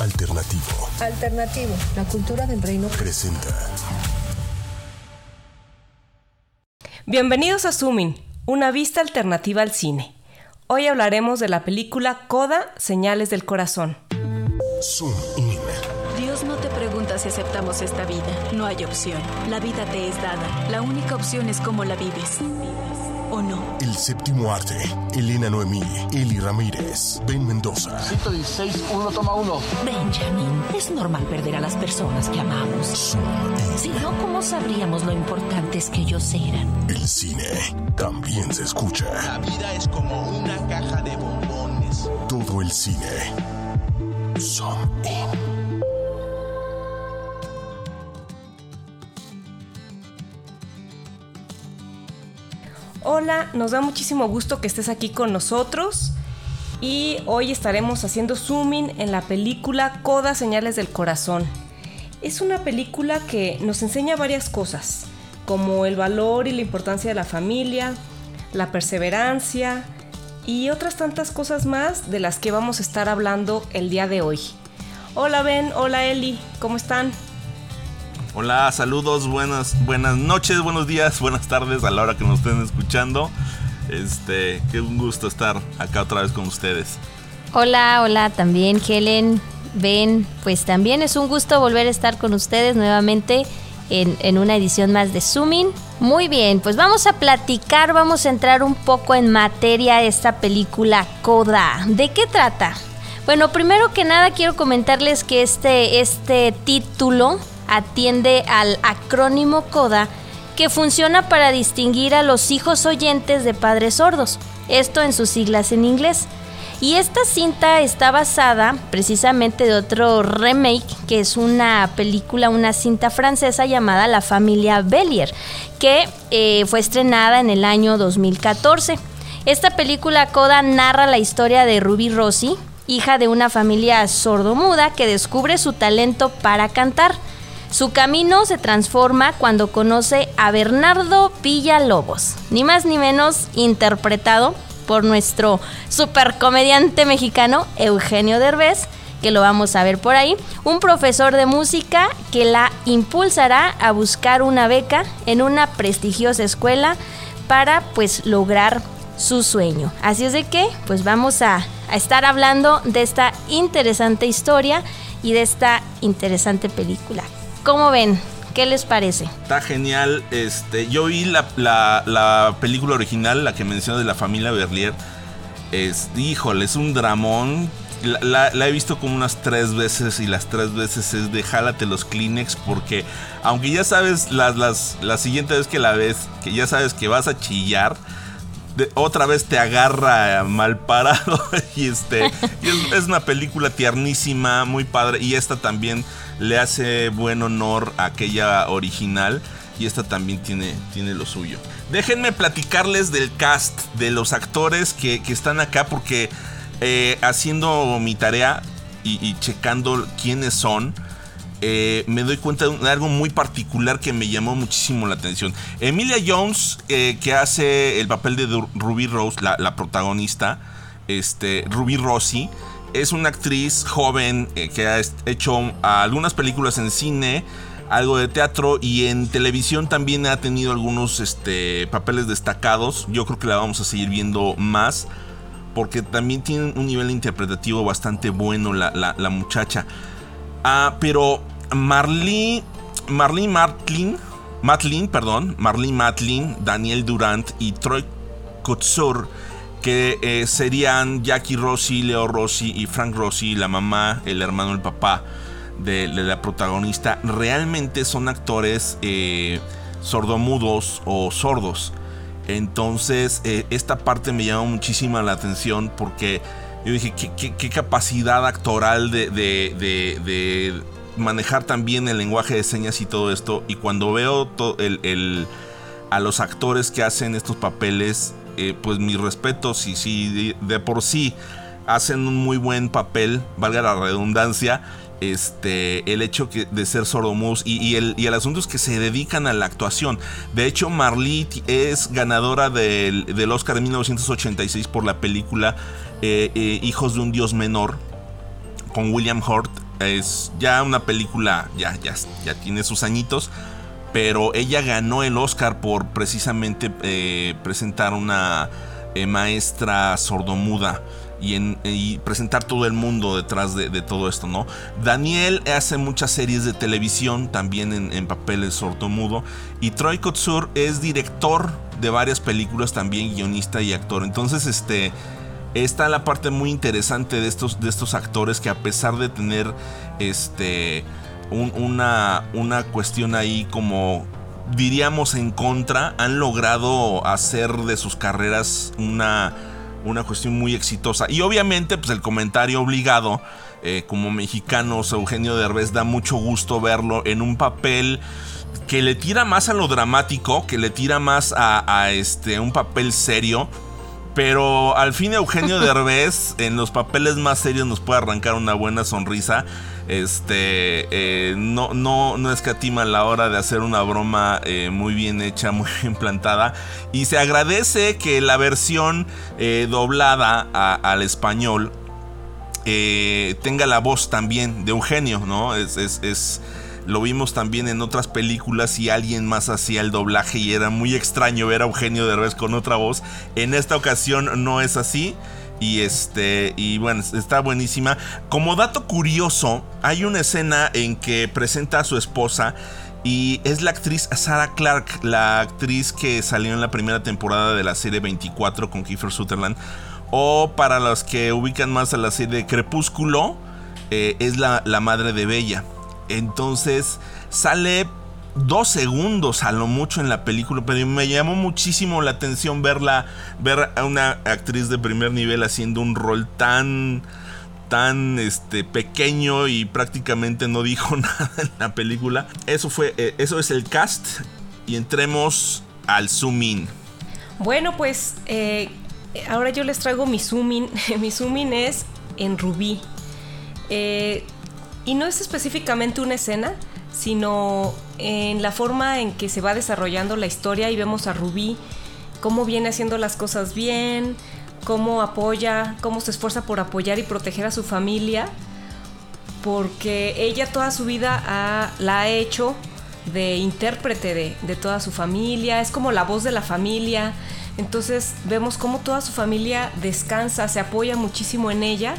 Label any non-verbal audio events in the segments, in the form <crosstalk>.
Alternativo. Alternativo, la cultura del reino. Presenta. Bienvenidos a Zooming, una vista alternativa al cine. Hoy hablaremos de la película Coda, Señales del Corazón. Zoom In. Dios no te pregunta si aceptamos esta vida. No hay opción. La vida te es dada. La única opción es cómo la vives. ¿O no? El séptimo arte. Elena Noemí, Eli Ramírez, Ben Mendoza. 116, 1 toma 1. Benjamin, es normal perder a las personas que amamos. In. Si no, ¿cómo sabríamos lo importantes que ellos eran? El cine también se escucha. La vida es como una caja de bombones. Todo el cine. Zoom In. Hola, nos da muchísimo gusto que estés aquí con nosotros y hoy estaremos haciendo zooming en la película Coda Señales del Corazón. Es una película que nos enseña varias cosas, como el valor y la importancia de la familia, la perseverancia y otras tantas cosas más de las que vamos a estar hablando el día de hoy. Hola Ben, hola Eli, ¿cómo están? Hola, saludos, buenas, buenas noches, buenos días, buenas tardes a la hora que nos estén escuchando. Este, qué un gusto estar acá otra vez con ustedes. Hola, hola también Helen, Ben, pues también es un gusto volver a estar con ustedes nuevamente en, en una edición más de Zooming. Muy bien, pues vamos a platicar, vamos a entrar un poco en materia de esta película Coda. ¿De qué trata? Bueno, primero que nada quiero comentarles que este, este título atiende al acrónimo CODA que funciona para distinguir a los hijos oyentes de padres sordos, esto en sus siglas en inglés. Y esta cinta está basada precisamente de otro remake, que es una película, una cinta francesa llamada La familia Bellier, que eh, fue estrenada en el año 2014. Esta película Coda narra la historia de Ruby Rossi, hija de una familia sordomuda que descubre su talento para cantar. Su camino se transforma cuando conoce a Bernardo Villalobos, ni más ni menos interpretado por nuestro supercomediante mexicano Eugenio Derbez, que lo vamos a ver por ahí, un profesor de música que la impulsará a buscar una beca en una prestigiosa escuela para pues lograr su sueño. Así es de que pues vamos a, a estar hablando de esta interesante historia y de esta interesante película. ¿Cómo ven? ¿Qué les parece? Está genial. Este, yo vi la, la- la película original, la que mencioné de la familia Berlier. Es, híjole, es un dramón. La, he visto como unas tres veces y las tres veces es de jálate los Kleenex porque aunque ya sabes las, las, la siguiente vez que la ves, que ya sabes que vas a chillar, de- otra vez te agarra mal parado <laughs> y este y es una película tiernísima muy padre y esta también le hace buen honor a aquella original y esta también tiene, tiene lo suyo déjenme platicarles del cast de los actores que, que están acá porque eh, haciendo mi tarea y, checando quiénes son eh, me doy cuenta de un- algo muy particular que me llamó muchísimo la atención. Emilia Jones, eh, que hace el papel de Ruby Rose, la, la protagonista, este, Ruby Rossi, es una actriz joven eh, que ha hecho algunas películas en cine, algo de teatro y en televisión también ha tenido algunos este, papeles destacados. Yo creo que la vamos a seguir viendo más porque también tiene un nivel interpretativo bastante bueno la muchacha. Ah, pero Marlene, Marlene Matlin, Matlin, perdón, Marlene Matlin, Daniel Durant y Troy Kotsur, que eh, serían Jackie Rossi, Leo Rossi y Frank Rossi, la mamá, el hermano, el papá de, la protagonista, realmente son actores eh, sordomudos o sordos. Entonces, eh, esta parte me llamó muchísima la atención porque yo dije, qué, capacidad actoral de, de- de- manejar también el lenguaje de señas y todo esto. Y cuando veo el- el- a los actores que hacen estos papeles, eh, pues mis respetos y si de, de por sí hacen un muy buen papel, valga la redundancia, este, el hecho que, de ser sordomus y, y el, y el asunto es que se dedican a la actuación. De hecho, Marlee es ganadora del, del Oscar de 1986 por la película eh, eh, Hijos de un Dios Menor con William Hurt. es ya una película, ya, ya, ya tiene sus añitos, pero ella ganó el Oscar por precisamente eh, presentar una eh, maestra sordomuda. Y, y, presentar todo el mundo detrás de, de, todo esto, ¿no? Daniel hace muchas series de televisión, también en, en papeles sordomudo. Y Troy Kotsur es director de varias películas, también guionista y actor. Entonces, este está la parte muy interesante de estos, de estos actores que a pesar de tener este un, una, una cuestión ahí como diríamos en contra, han logrado hacer de sus carreras una, una cuestión muy exitosa. Y obviamente, pues el comentario obligado, eh, como mexicanos, Eugenio Derbez da mucho gusto verlo en un papel que le tira más a lo dramático, que le tira más a, a este, un papel serio. Pero al fin Eugenio <laughs> Derbez en los papeles más serios nos puede arrancar una buena sonrisa. Este eh, no, no, no escatima la hora de hacer una broma eh, muy bien hecha, <laughs> muy bien plantada. Y se agradece que la versión eh, doblada a, al español eh, tenga la voz también de Eugenio, ¿no? Es, es, es lo vimos también en otras películas y alguien más hacía el doblaje y era muy extraño ver a Eugenio Derbez con otra voz. En esta ocasión no es así. Y este, y bueno, está buenísima. Como dato curioso, hay una escena en que presenta a su esposa y es la actriz Sarah Clark, la actriz que salió en la primera temporada de la serie 24 con Kiefer Sutherland. O para los que ubican más a la serie Crepúsculo, eh, es la, la madre de Bella. Entonces sale dos segundos a lo mucho en la película, pero me llamó muchísimo la atención verla, ver a una actriz de primer nivel haciendo un rol tan tan este pequeño y prácticamente no dijo <laughs> nada en la película. Eso fue eh, eso es el cast y entremos al zoom in. Bueno, pues eh, ahora yo les traigo mi zoom in. <laughs> mi zoom in es en Rubí. Eh, y no es específicamente una escena, sino en la forma en que se va desarrollando la historia y vemos a Rubí cómo viene haciendo las cosas bien, cómo apoya, cómo se esfuerza por apoyar y proteger a su familia, porque ella toda su vida ha, la ha hecho de intérprete de, de, toda su familia, es como la voz de la familia, entonces vemos cómo toda su familia descansa, se apoya muchísimo en ella,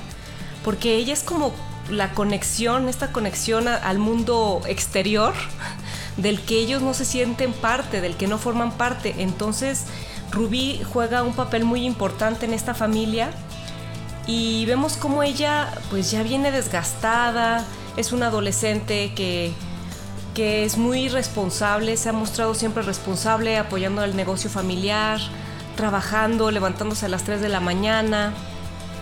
porque ella es como la conexión, esta conexión al mundo exterior, del que ellos no se sienten parte, del que no forman parte. Entonces, Rubí juega un papel muy importante en esta familia y vemos cómo ella pues ya viene desgastada, es una adolescente que, que es muy responsable, se ha mostrado siempre responsable, apoyando el negocio familiar, trabajando, levantándose a las 3 de la mañana.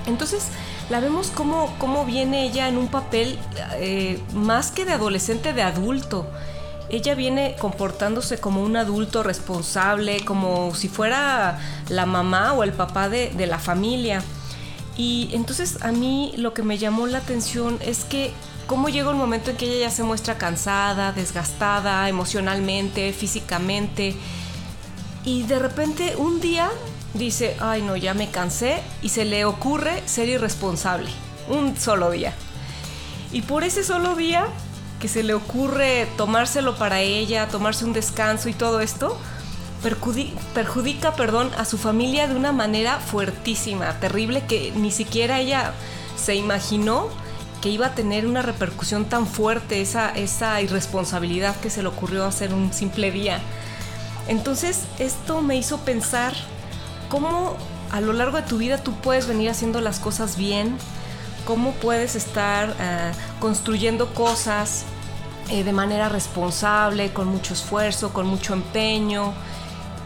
Entonces, la vemos cómo, cómo viene ella en un papel eh, más que de adolescente, de adulto. Ella viene comportándose como un adulto responsable, como si fuera la mamá o el papá de, de la familia. Y entonces a mí lo que me llamó la atención es que cómo llega un momento en que ella ya se muestra cansada, desgastada emocionalmente, físicamente. Y de repente un día dice, ay no, ya me cansé y se le ocurre ser irresponsable. Un solo día. Y por ese solo día que se le ocurre tomárselo para ella, tomarse un descanso y todo esto, perjudica, perdón, a su familia de una manera fuertísima, terrible, que ni siquiera ella se imaginó que iba a tener una repercusión tan fuerte esa, esa irresponsabilidad que se le ocurrió hacer un simple día. Entonces esto me hizo pensar cómo a lo largo de tu vida tú puedes venir haciendo las cosas bien, cómo puedes estar uh, construyendo cosas eh, de manera responsable, con mucho esfuerzo, con mucho empeño,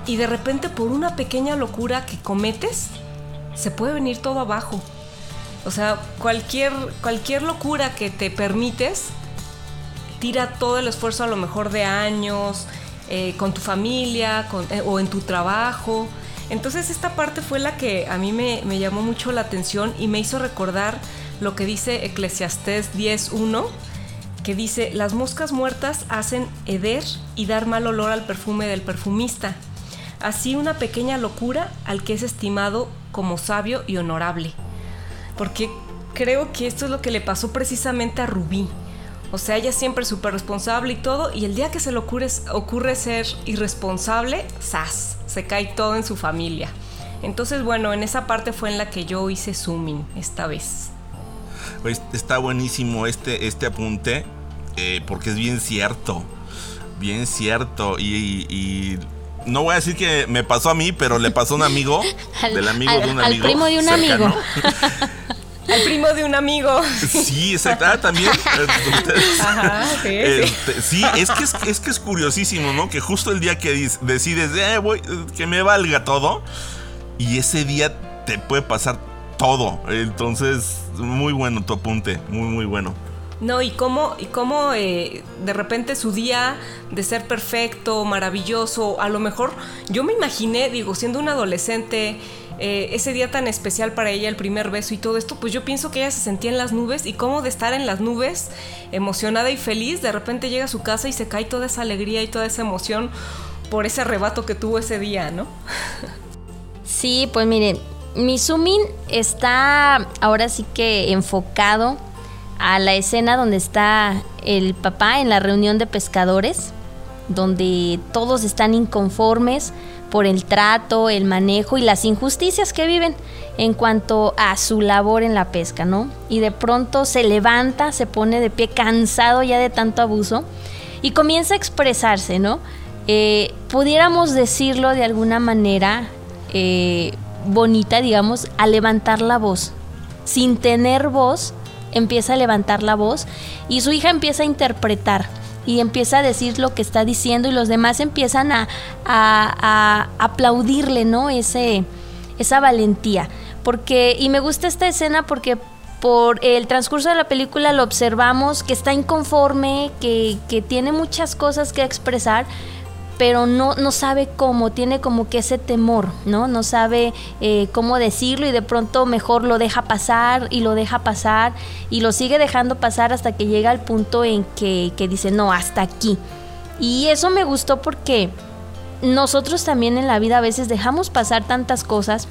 y de repente por una pequeña locura que cometes, se puede venir todo abajo. O sea, cualquier, cualquier locura que te permites, tira todo el esfuerzo a lo mejor de años, eh, con tu familia eh, o en tu trabajo. Entonces esta parte fue la que a mí me, me, llamó mucho la atención y me hizo recordar lo que dice Eclesiastés 10.1, que dice, las moscas muertas hacen heder y dar mal olor al perfume del perfumista. Así una pequeña locura al que es estimado como sabio y honorable. Porque creo que esto es lo que le pasó precisamente a Rubí. O sea, ella siempre súper responsable y todo, y el día que se le ocurre, ocurre ser irresponsable, ¡zas! Se cae todo en su familia. Entonces, bueno, en esa parte fue en la que yo hice zooming esta vez. Pues, está buenísimo este, este apunte, eh, porque es bien cierto. Bien cierto. Y, no voy a decir que me pasó a mí, pero le pasó a un amigo. <laughs> del amigo de un amigo. Al primo de un amigo. <laughs> Al primo de un amigo. Sí, exacto. Ah, también. <laughs> Ajá, este, sí, es que es, que es curiosísimo, ¿no? Que justo el día que decides, eh, voy, que me valga todo, y ese día te puede pasar todo. Entonces, muy bueno tu apunte, muy, muy bueno. No, y cómo, y cómo eh, de repente su día de ser perfecto, maravilloso, a lo mejor yo me imaginé, digo, siendo una adolescente, eh, ese día tan especial para ella, el primer beso y todo esto, pues yo pienso que ella se sentía en las nubes y cómo de estar en las nubes, emocionada y feliz, de repente llega a su casa y se cae toda esa alegría y toda esa emoción por ese arrebato que tuvo ese día, ¿no? <laughs> Sí, pues miren, mi zooming está ahora sí que enfocado a la escena donde está el papá en la reunión de pescadores, donde todos están inconformes por el trato, el manejo y las injusticias que viven en cuanto a su labor en la pesca, ¿no? Y de pronto se levanta, se pone de pie cansado ya de tanto abuso y comienza a expresarse, ¿no? Eh, pudiéramos decirlo de alguna manera eh, bonita, digamos, a levantar la voz. Sin tener voz, empieza a levantar la voz y su hija empieza a interpretar y empieza a decir lo que está diciendo y los demás empiezan a, a, aplaudirle, ¿no? Ese, esa valentía. Porque, y me gusta esta escena porque por el transcurso de la película lo observamos que está inconforme, que, que tiene muchas cosas que expresar, pero no, no sabe cómo, tiene como que ese temor, ¿no? No sabe eh, cómo decirlo y de pronto mejor lo deja pasar y lo deja pasar y lo sigue dejando pasar hasta que llega al punto en que, dice, no, hasta aquí. Y eso me gustó porque nosotros también en la vida a veces dejamos pasar tantas cosas,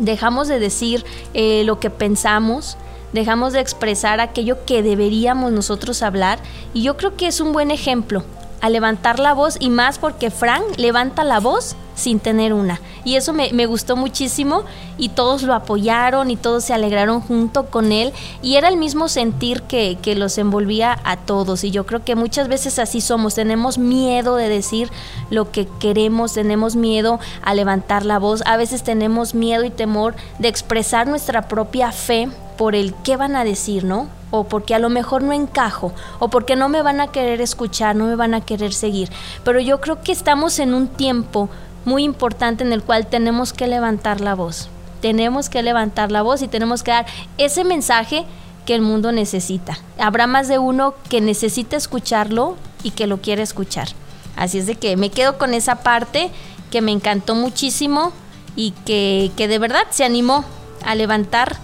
dejamos de decir eh, lo que pensamos, dejamos de expresar aquello que deberíamos nosotros hablar y yo creo que es un buen ejemplo a levantar la voz y más porque Frank levanta la voz sin tener una. Y eso me, gustó muchísimo y todos lo apoyaron y todos se alegraron junto con él y era el mismo sentir que, que los envolvía a todos. Y yo creo que muchas veces así somos, tenemos miedo de decir lo que queremos, tenemos miedo a levantar la voz, a veces tenemos miedo y temor de expresar nuestra propia fe por el qué van a decir, ¿no? O porque a lo mejor no encajo, o porque no me van a querer escuchar, no me van a querer seguir. Pero yo creo que estamos en un tiempo muy importante en el cual tenemos que levantar la voz. Tenemos que levantar la voz y tenemos que dar ese mensaje que el mundo necesita. Habrá más de uno que necesita escucharlo y que lo quiere escuchar. Así es de que me quedo con esa parte que me encantó muchísimo y que, que de verdad se animó a levantar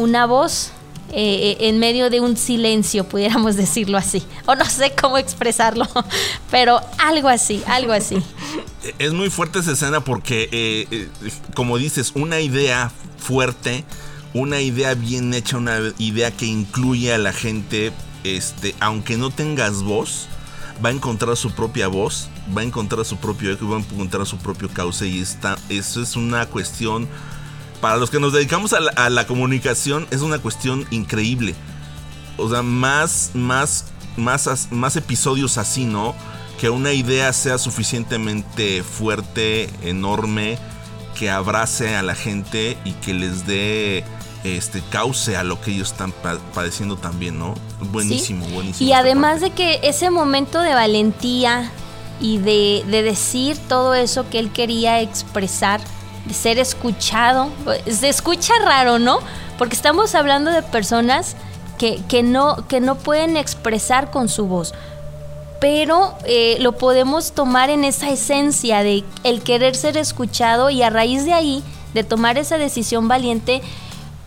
una voz eh, en medio de un silencio, pudiéramos <laughs> decirlo así. O no sé cómo expresarlo, <laughs> pero algo así, algo así. <laughs> Es muy fuerte esa escena porque, eh, eh, como dices, una idea fuerte, una idea bien hecha, una idea que incluye a la gente, este, aunque no tengas voz, va a encontrar su propia voz, va a encontrar su propio eco, va a encontrar su propio cauce y está, eso es una cuestión para los que nos dedicamos a la, comunicación es una cuestión increíble. O sea, más, más, más, más episodios así, ¿no? Que una idea sea suficientemente fuerte, enorme, que abrace a la gente y que les dé este cauce a lo que ellos están padeciendo también, ¿no? Buenísimo, buenísimo. Y además de que ese momento de valentía y de, de decir todo eso que él quería expresar, de ser escuchado. Se escucha raro, ¿no? Porque estamos hablando de personas que, que no, que no pueden expresar con su voz. Pero eh, lo podemos tomar en esa esencia de el querer ser escuchado y a raíz de ahí, de tomar esa decisión valiente,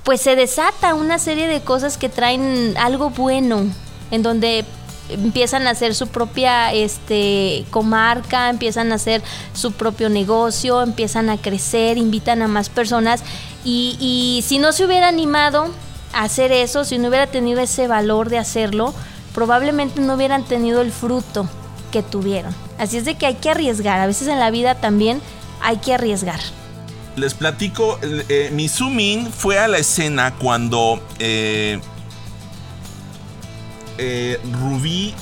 pues se desata una serie de cosas que traen algo bueno, en donde empiezan a hacer su propia este, comarca, empiezan a hacer su propio negocio, empiezan a crecer, invitan a más personas y, si no se hubiera animado hacer eso, si no hubiera tenido ese valor de hacerlo, probablemente no hubieran tenido el fruto que tuvieron. Así es de que hay que arriesgar. A veces en la vida también hay que arriesgar. Les platico, eh, mi zoom in fue a la escena cuando eh, eh, Rubí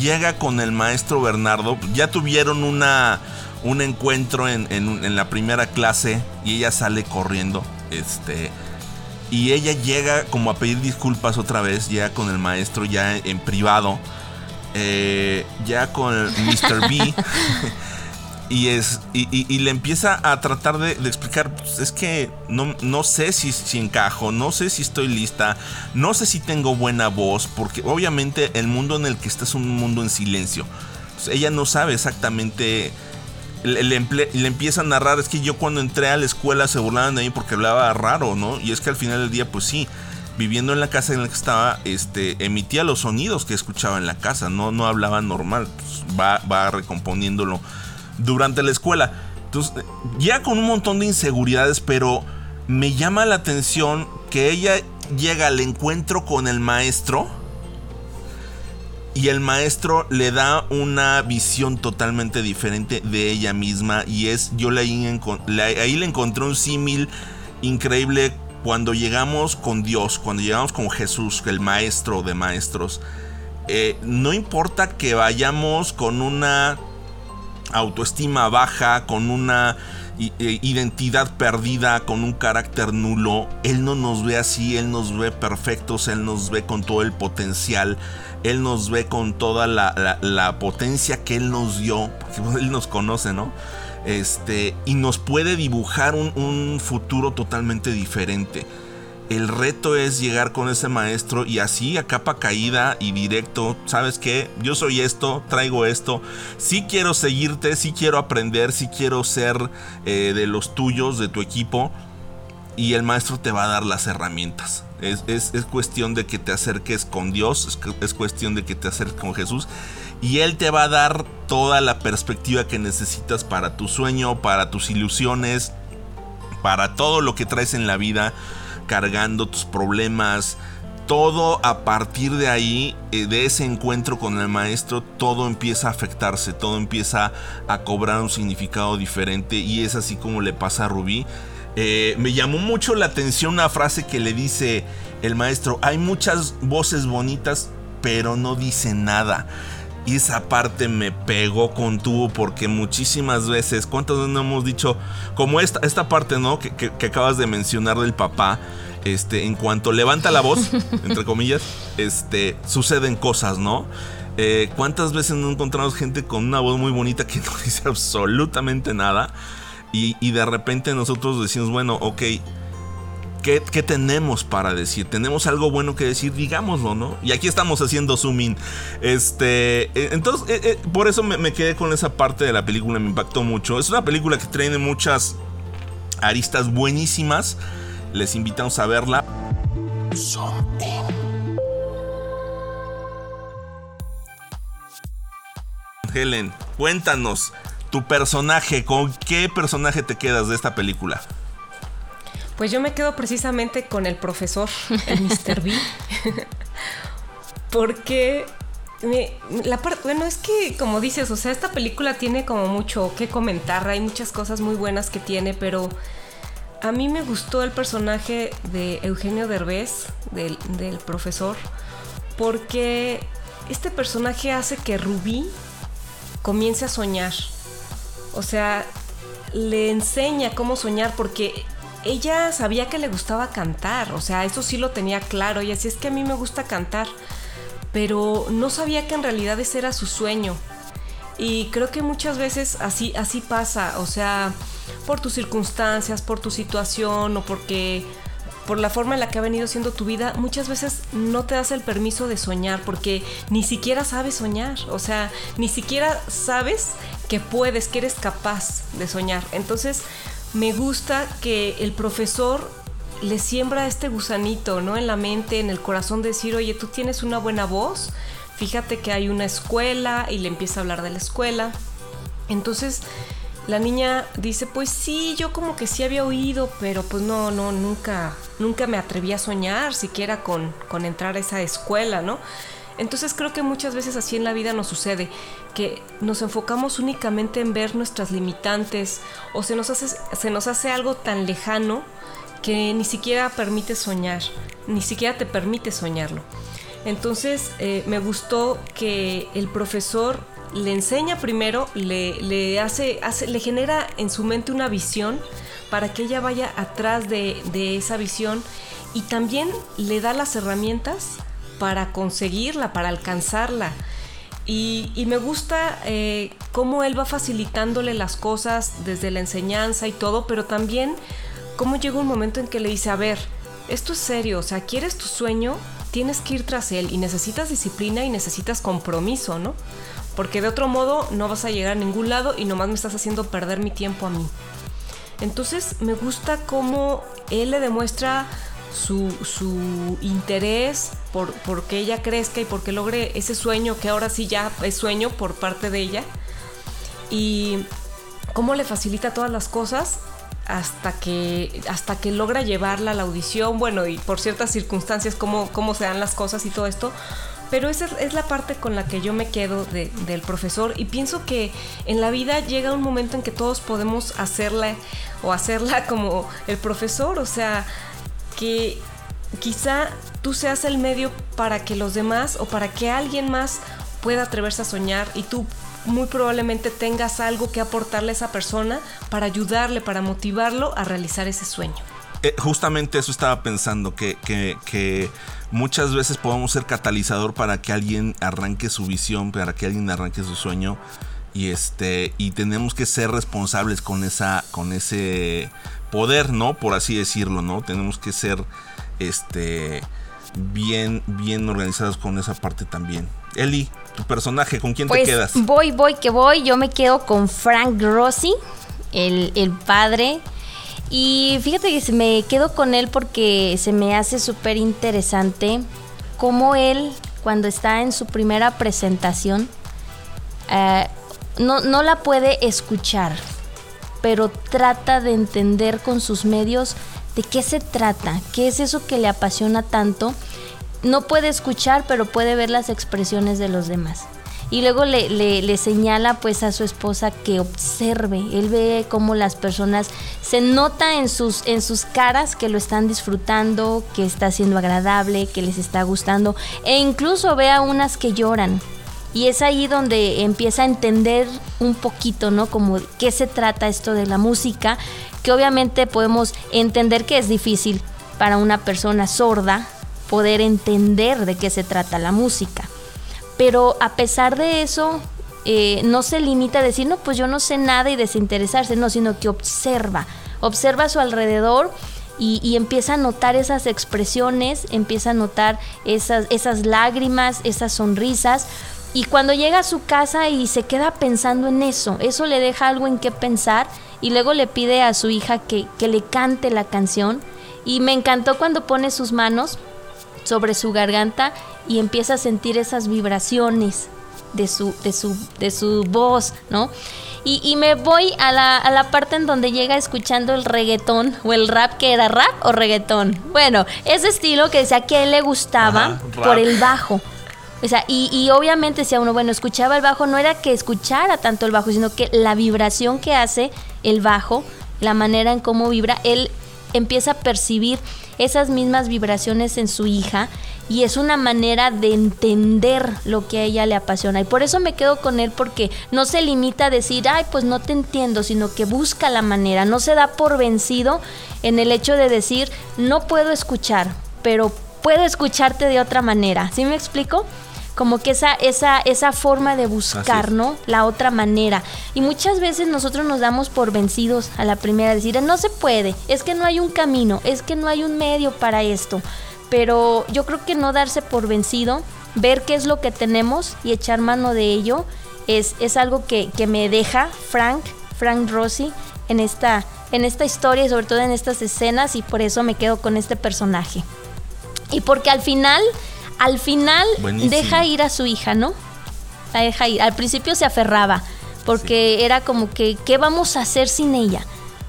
llega con el maestro Bernardo. Ya tuvieron una, un encuentro en, en, la primera clase y ella sale corriendo. Este, y ella llega como a pedir disculpas otra vez, ya con el maestro, ya en privado. Eh, ya con Mr. B. <laughs> y, es, y, le empieza a tratar de, explicar, pues, es que no, no sé si, si, encajo, no sé si estoy lista, no sé si tengo buena voz, porque obviamente el mundo en el que está es un mundo en silencio. ella no sabe exactamente... Le, le, empieza a narrar, es que yo cuando entré a la escuela se burlaban de mí porque hablaba raro, ¿no? Y es que al final del día, pues sí, viviendo en la casa en la que estaba, este, emitía los sonidos que escuchaba en la casa, no, no hablaba normal, pues, va, va recomponiéndolo durante la escuela. Entonces, ya con un montón de inseguridades, pero me llama la atención que ella llega al encuentro con el maestro y el maestro le da una visión totalmente diferente de ella misma y es, yo ahí le encontré un símil increíble cuando llegamos con Dios, cuando llegamos con Jesús, el maestro de maestros, eh, no importa que vayamos con una autoestima baja, con una eh, identidad perdida, con un carácter nulo, Él no nos ve así, Él nos ve perfectos, Él nos ve con todo el potencial, Él nos ve con toda la, potencia que Él nos dio, porque <laughs> Él nos conoce, ¿no? Este, y nos puede dibujar un, futuro totalmente diferente. El reto es llegar con ese maestro y así a capa caída y directo, ¿sabes qué? Yo soy esto, traigo esto, sí quiero seguirte, sí quiero aprender, sí quiero ser eh, de los tuyos, de tu equipo, y el maestro te va a dar las herramientas. Es, cuestión de que te acerques con Dios, es, es cuestión de que te acerques con Jesús y Él te va a dar toda la perspectiva que necesitas para tu sueño, para tus ilusiones, para todo lo que traes en la vida, cargando tus problemas. Todo a partir de ahí, eh, de ese encuentro con el maestro, todo empieza a afectarse, todo empieza a cobrar un significado diferente y es así como le pasa a Rubí. Eh, me llamó mucho la atención una frase que le dice el maestro, hay muchas voces bonitas, pero no dice nada. Y esa parte me pegó con tubo porque muchísimas veces, ¿cuántas veces no hemos dicho? Como esta, esta parte, ¿no? Que, acabas de mencionar del papá. Este, en cuanto levanta la voz, <laughs> entre comillas, este, suceden cosas, ¿no? Eh, ¿Cuántas veces no encontramos gente con una voz muy bonita que <laughs> no dice absolutamente nada? Y, y de repente nosotros decimos, bueno, ok, ¿Qué, tenemos para decir? ¿Tenemos algo bueno que decir? Digámoslo, ¿no? Y aquí estamos haciendo zoom Este, eh, entonces, eh, eh, por eso me, quedé con esa parte de la película, me impactó mucho. Es una película que tiene muchas aristas buenísimas. Les invitamos a verla. Helen, cuéntanos tu personaje, ¿con qué personaje te quedas de esta película? Pues yo me quedo precisamente con el profesor, el Mr. B. Porque la parte, bueno, es que como dices, o sea, esta película tiene como mucho que comentar, hay muchas cosas muy buenas que tiene, pero a mí me gustó el personaje de Eugenio Derbez, del, del profesor, porque este personaje hace que Rubí comience a soñar. O sea, le enseña cómo soñar porque ella sabía que le gustaba cantar, o sea, eso sí lo tenía claro, y así es que a mí me gusta cantar, pero no sabía que en realidad ese era su sueño. Y creo que muchas veces así, así pasa, o sea, por tus circunstancias, por tu situación o porque por la forma en la que ha venido siendo tu vida, muchas veces no te das el permiso de soñar porque ni siquiera sabes soñar, o sea, ni siquiera sabes que puedes, que eres capaz de soñar. Entonces, me gusta que el profesor le siembra este gusanito, ¿no? En la mente, en el corazón, decir, oye, tú tienes una buena voz, fíjate que hay una escuela y le empieza a hablar de la escuela. Entonces, la niña dice, pues sí, yo como que sí había oído, pero pues no, no, nunca, nunca me atreví a soñar siquiera con, con entrar a esa escuela, ¿no? Entonces creo que muchas veces así en la vida nos sucede, que nos enfocamos únicamente en ver nuestras limitantes o se nos hace, se nos hace algo tan lejano que ni siquiera permite soñar, ni siquiera te permite soñarlo. Entonces eh, me gustó que el profesor le enseña primero, le, le hace, hace, le genera en su mente una visión para que ella vaya atrás de, de esa visión y también le da las herramientas para conseguirla, para alcanzarla. Y, me gusta eh, cómo él va facilitándole las cosas desde la enseñanza y todo, pero también cómo llega un momento en que le dice, a ver, esto es serio, o sea, quieres tu sueño, tienes que ir tras él y necesitas disciplina y necesitas compromiso, ¿no? Porque de otro modo no vas a llegar a ningún lado y nomás me estás haciendo perder mi tiempo a mí. Entonces me gusta cómo él le demuestra su, su interés por, por, que ella crezca y porque logre ese sueño que ahora sí ya es sueño por parte de ella. Y cómo le facilita todas las cosas hasta que, hasta que logra llevarla a la audición, bueno, y por ciertas circunstancias, cómo, cómo se dan las cosas y todo esto. Pero esa es la parte con la que yo me quedo de, del profesor y pienso que en la vida llega un momento en que todos podemos hacerla o hacerla como el profesor, o sea, que quizá tú seas el medio para que los demás o para que alguien más pueda atreverse a soñar y tú muy probablemente tengas algo que aportarle a esa persona para ayudarle, para motivarlo a realizar ese sueño. Eh, justamente eso estaba pensando, que, que, muchas veces podemos ser catalizador para que alguien arranque su visión, para que alguien arranque su sueño. Y este. Y tenemos que ser responsables con esa. con ese poder, ¿no? Por así decirlo, ¿no? Tenemos que ser. Este. bien, bien organizados con esa parte también. Eli, tu personaje, ¿con quién pues te quedas? Voy, voy, que voy. Yo me quedo con Frank Rossi, el, el padre. Y fíjate que me quedo con él porque se me hace súper interesante cómo él, cuando está en su primera presentación, eh, no, no la puede escuchar, pero trata de entender con sus medios de qué se trata, qué es eso que le apasiona tanto. No puede escuchar, pero puede ver las expresiones de los demás. Y luego le, señala pues a su esposa que observe. Él ve cómo las personas se nota en sus, en sus caras que lo están disfrutando, que está siendo agradable, que les está gustando. E incluso ve a unas que lloran. Y es ahí donde empieza a entender un poquito, ¿no? Como qué se trata esto de la música, que obviamente podemos entender que es difícil para una persona sorda poder entender de qué se trata la música. Pero a pesar de eso, eh, no se limita a decir, no, pues yo no sé nada y desinteresarse, no, sino que observa, observa a su alrededor y, y, empieza a notar esas expresiones, empieza a notar esas, esas lágrimas, esas sonrisas. Y cuando llega a su casa y se queda pensando en eso, eso le deja algo en qué pensar y luego le pide a su hija que, que le cante la canción. Y me encantó cuando pone sus manos sobre su garganta y empieza a sentir esas vibraciones de su, de su, de su voz, ¿no? Y, y me voy a la, a la, parte en donde llega escuchando el reggaetón o el rap, que era rap o reggaetón. Bueno, ese estilo que decía que a él le gustaba Ajá, por el bajo. O sea, y, y, obviamente si a uno, bueno, escuchaba el bajo, no era que escuchara tanto el bajo, sino que la vibración que hace el bajo, la manera en cómo vibra, él empieza a percibir esas mismas vibraciones en su hija y es una manera de entender lo que a ella le apasiona. Y por eso me quedo con él porque no se limita a decir, ay, pues no te entiendo, sino que busca la manera, no se da por vencido en el hecho de decir, no puedo escuchar, pero puedo escucharte de otra manera. ¿Sí me explico? Como que esa, esa, esa forma de buscar, ¿no? La otra manera. Y muchas veces nosotros nos damos por vencidos a la primera, decir, no se puede, es que no hay un camino, es que no hay un medio para esto. Pero yo creo que no darse por vencido, ver qué es lo que tenemos y echar mano de ello, es, es algo que, que me deja Frank, Frank Rossi, en esta, en esta historia y sobre todo en estas escenas, y por eso me quedo con este personaje. Y porque al final al final Buenísimo. deja ir a su hija, ¿no? La deja ir. Al principio se aferraba, porque era como que, ¿qué vamos a hacer sin ella?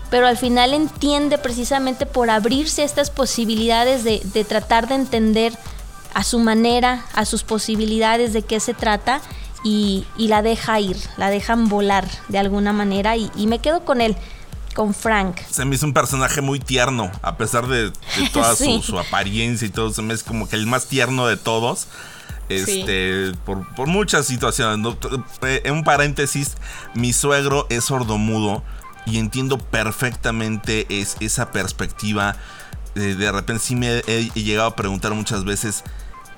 Pero al final entiende precisamente por abrirse a estas posibilidades de, de tratar de entender a su manera, a sus posibilidades de qué se trata y, y la deja ir, la dejan volar de alguna manera y, y me quedo con él con Frank. Se me hizo un personaje muy tierno, a pesar de, de <laughs> toda Sí. su, su apariencia y todo, se me es como que el más tierno de todos. Este, por, por muchas situaciones. ¿no? Eh, En un paréntesis, mi suegro es sordomudo y entiendo perfectamente es, esa perspectiva. Eh, de repente sí me he, he llegado a preguntar muchas veces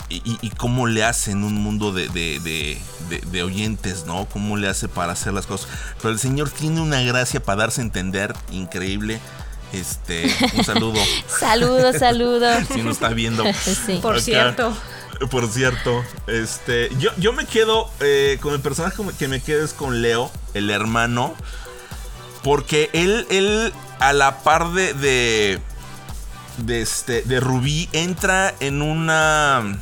y, y- y cómo le hace en un mundo de, de- de- de- de oyentes, ¿no? ¿Cómo le hace para hacer las cosas? Pero el señor tiene una gracia para darse a entender increíble. Este, un saludo. <laughs> Saludos, saludos. <laughs> si no está viendo. Sí. Por Acá. cierto. Por cierto, este, yo, yo me quedo eh, con el personaje que me quedo es con Leo, el hermano, porque él, él a la par de, de, de este, de Rubí entra en una,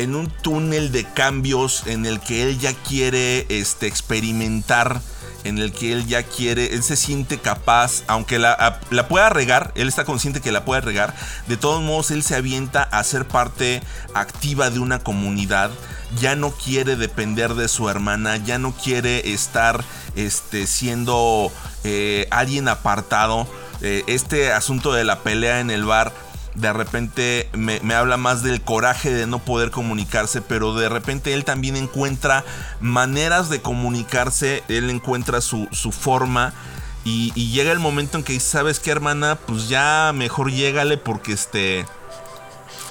en un túnel de cambios en el que él ya quiere, este, experimentar en el que él ya quiere, él se siente capaz, aunque la, pueda regar, él está consciente que la puede regar, de todos modos él se avienta a ser parte activa de una comunidad, ya no quiere depender de su hermana, ya no quiere estar este, siendo eh, alguien apartado, Eh, este asunto de la pelea en el bar de repente me, me habla más del coraje de no poder comunicarse, pero de repente él también encuentra maneras de comunicarse, él encuentra su, su forma. Y, y llega el momento en que dice, sabes qué hermana, pues ya mejor llégale porque este...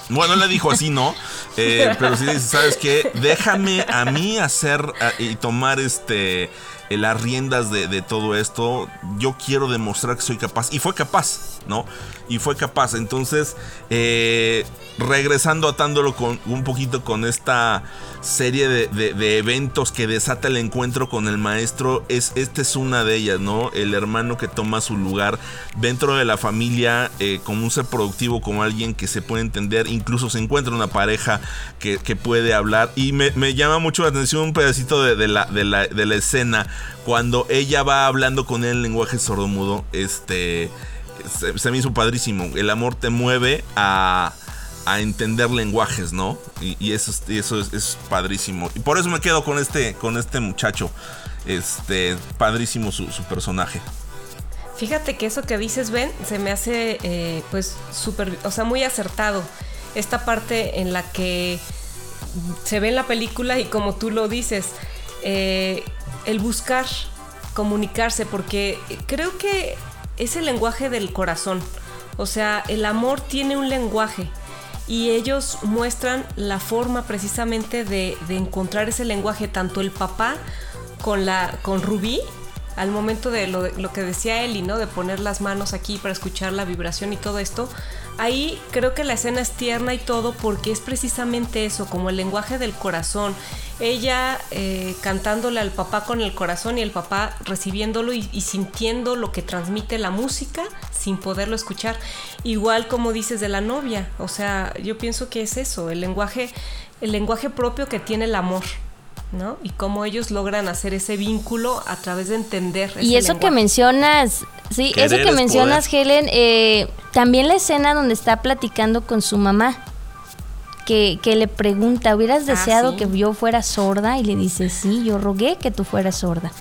Bueno, le dijo así, ¿no? Eh, <laughs> pero sí dice, ¿sabes qué? Déjame a mí hacer a- y tomar este las riendas de, todo esto. Yo quiero demostrar que soy capaz. Y fue capaz, ¿no? Y fue capaz. Entonces, eh, regresando atándolo con un poquito con esta serie de, eventos que desata el encuentro con el maestro, es, esta es una de ellas, ¿no? El hermano que toma su lugar dentro de la familia eh, como un ser productivo, como alguien que se puede entender, incluso se encuentra una pareja que, puede hablar. Y me, llama mucho la atención un pedacito de, la, de la escena cuando ella va hablando con él en lenguaje sordomudo. Este se, me hizo padrísimo. El amor te mueve a, a entender lenguajes, ¿no? Y, eso, eso es, padrísimo. Y por eso me quedo con este, con este muchacho. Este, padrísimo su, su personaje. Fíjate que eso que dices, Ben, se me hace eh, pues súper, o sea, muy acertado. Esta parte en la que se ve en la película y como tú lo dices, eh, el buscar comunicarse, porque creo que es el lenguaje del corazón. O sea, el amor tiene un lenguaje y ellos muestran la forma precisamente de, encontrar ese lenguaje, tanto el papá con, la, con Rubí, al momento de lo, lo que decía Eli, ¿no? De poner las manos aquí para escuchar la vibración y todo esto. Ahí creo que la escena es tierna y todo porque es precisamente eso, como el lenguaje del corazón. Ella eh, cantándole al papá con el corazón y el papá recibiéndolo y, y sintiendo lo que transmite la música sin poderlo escuchar. Igual como dices de la novia, o sea, yo pienso que es eso, el lenguaje, el lenguaje propio que tiene el amor. ¿No? Y cómo ellos logran hacer ese vínculo a través de entender. Y ese eso que mencionas, sí, Querer eso que es mencionas, poder. Helen, eh, también la escena donde está platicando con su mamá, que, que le pregunta, ¿hubieras Ah, deseado sí. que yo fuera sorda? Y le dice, sí, yo rogué que tú fueras sorda.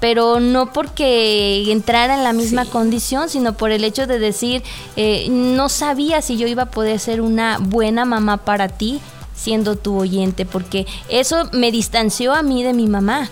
Pero no porque entrara en la misma Sí. condición, sino por el hecho de decir, eh, no sabía si yo iba a poder ser una buena mamá para ti siendo tu oyente, porque eso me distanció a mí de mi mamá.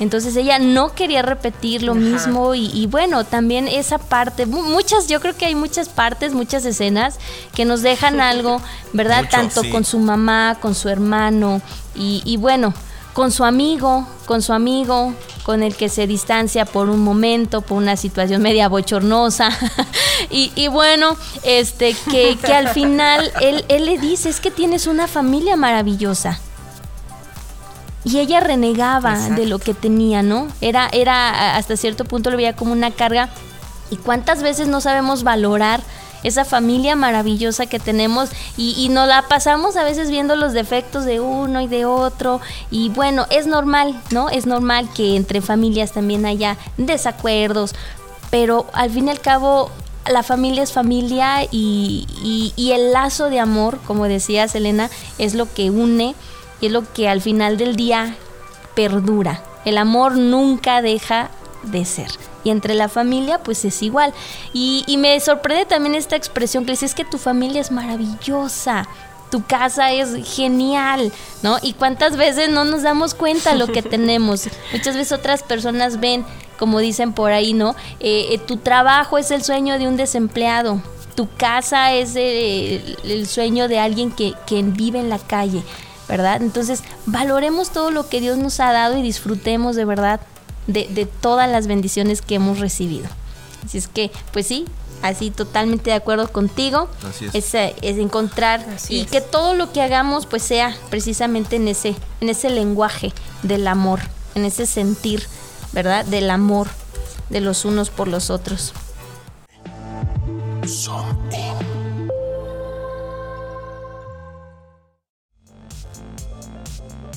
Entonces ella no quería repetir lo Ajá. mismo y, y bueno, también esa parte, mu- muchas, yo creo que hay muchas partes, muchas escenas que nos dejan algo, ¿verdad? Mucho, Tanto sí. con su mamá, con su hermano y, y bueno, con su amigo, con su amigo, con el que se distancia por un momento, por una situación media bochornosa. <laughs> y, y bueno, este, que, que al final él, él le dice, es que tienes una familia maravillosa. Y ella renegaba Exacto. de lo que tenía, ¿no? Era, era hasta cierto punto lo veía como una carga. ¿Y cuántas veces no sabemos valorar esa familia maravillosa que tenemos y, nos la pasamos a veces viendo los defectos de uno y de otro y bueno, es normal, ¿no? Es normal que entre familias también haya desacuerdos, pero al fin y al cabo la familia es familia y, y, el lazo de amor, como decía Selena, es lo que une y es lo que al final del día perdura. El amor nunca deja de ser. Y entre la familia, pues es igual. Y, y me sorprende también esta expresión que dice, es que tu familia es maravillosa tu casa es genial, ¿no? Y cuántas veces no nos damos cuenta lo que <laughs> tenemos. Muchas veces otras personas ven, como dicen por ahí, ¿no? Eh, eh, tu trabajo es el sueño de un desempleado. Tu casa es el, sueño de alguien que, que vive en la calle, ¿verdad? Entonces, valoremos todo lo que Dios nos ha dado y disfrutemos de verdad de, de todas las bendiciones que hemos recibido. Así es que, pues sí, así totalmente de acuerdo contigo. Así es. Es, encontrar y que todo lo que hagamos pues sea precisamente en ese, en ese lenguaje del amor, en ese sentir, ¿verdad? Del amor de los unos por los otros.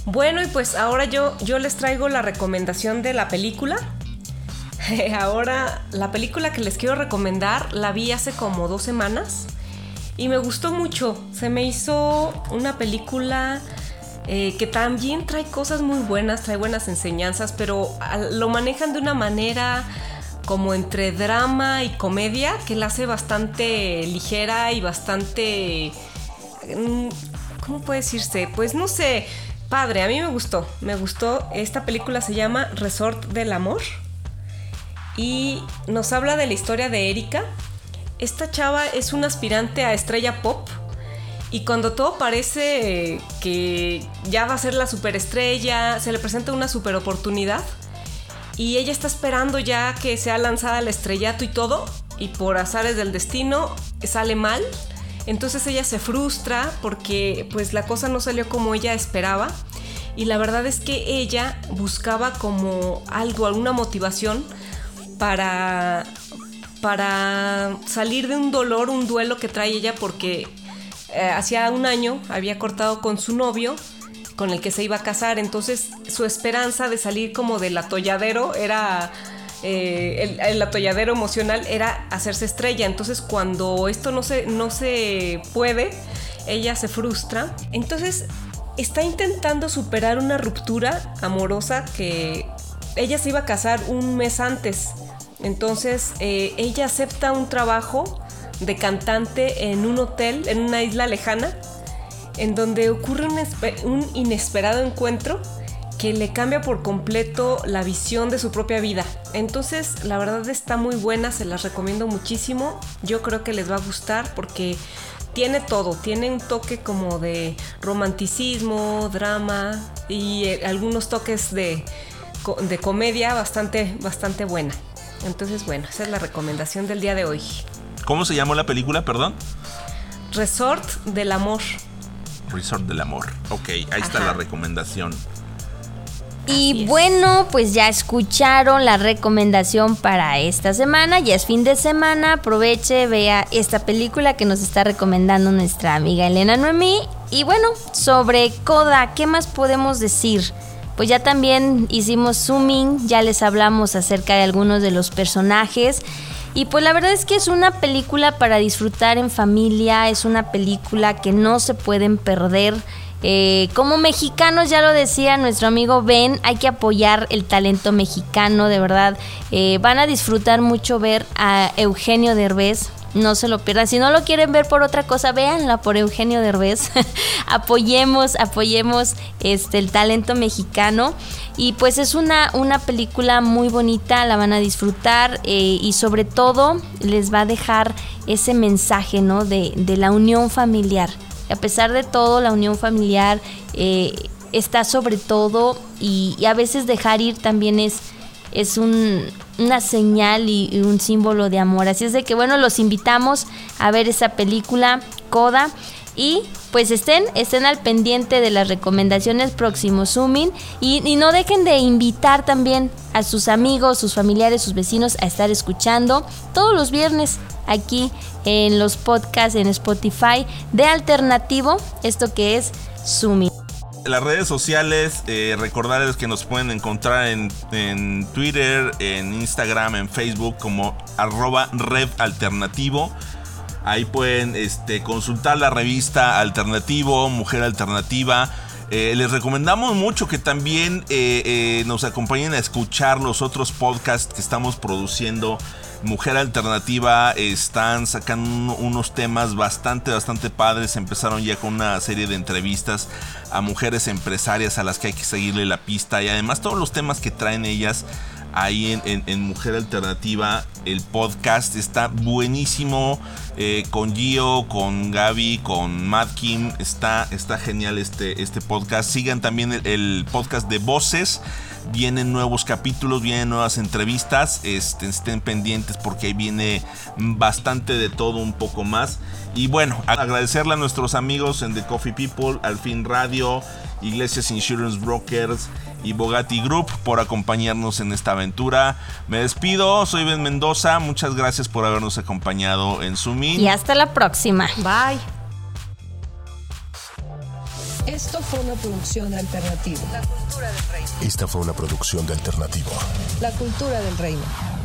Bueno, y pues ahora yo, yo les traigo la recomendación de la película <laughs> ahora la película que les quiero recomendar la vi hace como dos semanas y me gustó mucho. Se me hizo una película eh, que también trae cosas muy buenas, trae buenas enseñanzas, pero lo manejan de una manera como entre drama y comedia que la hace bastante ligera y bastante... Mm, ¿Cómo puede decirse? Pues no sé, padre, a mí me gustó, me gustó. Esta película se llama Resort del Amor y nos habla de la historia de Erika. Esta chava es una aspirante a estrella pop y cuando todo parece que ya va a ser la superestrella, se le presenta una super oportunidad y ella está esperando ya que sea lanzada al estrellato y todo y por azares del destino sale mal. Entonces ella se frustra porque pues la cosa no salió como ella esperaba. Y la verdad es que ella buscaba como algo, alguna motivación para, para salir de un dolor, un duelo que trae ella porque eh, hacía un año había cortado con su novio con el que se iba a casar, entonces su esperanza de salir como del atolladero era... Eh, el, atolladero emocional era hacerse estrella. Entonces, cuando esto no se, no se puede, ella se frustra. Entonces, está intentando superar una ruptura amorosa que ella se iba a casar un mes antes. Entonces eh, ella acepta un trabajo de cantante en un hotel, en una isla lejana, en donde ocurre un, inesperado encuentro que le cambia por completo la visión de su propia vida. Entonces, la verdad está muy buena, se las recomiendo muchísimo. Yo creo que les va a gustar porque tiene todo, tiene un toque como de romanticismo, drama y eh, algunos toques de, de comedia bastante, bastante buena. Entonces, bueno, esa es la recomendación del día de hoy. ¿Cómo se llamó la película, perdón? Resort del Amor. Resort del Amor. Ok, ahí está la recomendación. Y bueno, pues ya escucharon la recomendación para esta semana. Ya es fin de semana. Aproveche, vea esta película que nos está recomendando nuestra amiga Elena Noemí. Y bueno, sobre Coda, ¿qué más podemos decir? pues ya también hicimos zooming, ya les hablamos acerca de algunos de los personajes. Y pues la verdad es que es una película para disfrutar en familia, es una película que no se pueden perder. Eh, como mexicanos, ya lo decía nuestro amigo Ben, hay que apoyar el talento mexicano, de verdad. Eh, van a disfrutar mucho ver a Eugenio Derbez, no se lo pierdan. Si no lo quieren ver por otra cosa, véanla por Eugenio Derbez. <laughs> apoyemos, apoyemos este, el talento mexicano. Y pues es una, una película muy bonita, la van a disfrutar eh, y sobre todo les va a dejar ese mensaje ¿no? de, la unión familiar. A pesar de todo, la unión familiar eh, está sobre todo y a veces dejar ir también es es una señal y, un símbolo de amor. Así es de que bueno, los invitamos a ver esa película, Coda. Y pues estén, estén al pendiente de las recomendaciones próximos Zooming y, no dejen de invitar también a sus amigos, sus familiares, sus vecinos a estar escuchando todos los viernes aquí en los podcasts en Spotify de Alternativo, esto que es Sumi. Las redes sociales, eh, recordarles que nos pueden encontrar en, en, Twitter, en Instagram, en Facebook como arroba Rev Alternativo. Ahí pueden este, consultar la revista Alternativo, Mujer Alternativa. Eh, les recomendamos mucho que también eh, nos acompañen a escuchar los otros podcasts que estamos produciendo. Mujer Alternativa están sacando unos temas bastante, bastante padres. Empezaron ya con una serie de entrevistas a mujeres empresarias a las que hay que seguirle la pista. Y además todos los temas que traen ellas ahí en, Mujer Alternativa. El podcast está buenísimo. Eh, con Gio, con Gaby, con Matt Kim. Está, está genial este, este podcast. Sigan también el, podcast de Voces. Vienen nuevos capítulos, vienen nuevas entrevistas. Este, estén pendientes porque ahí viene bastante de todo, un poco más. Y bueno, agradecerle a nuestros amigos en The Coffee People, Al Fin Radio, Iglesias Insurance Brokers y Bogati Group por acompañarnos en esta aventura. Me despido, soy Ben Mendoza, muchas gracias por habernos acompañado en Sumi. Y hasta la próxima. Bye. Esto fue una producción de Alternativo. La cultura del reino. Esta fue una producción de Alternativo. La cultura del reino.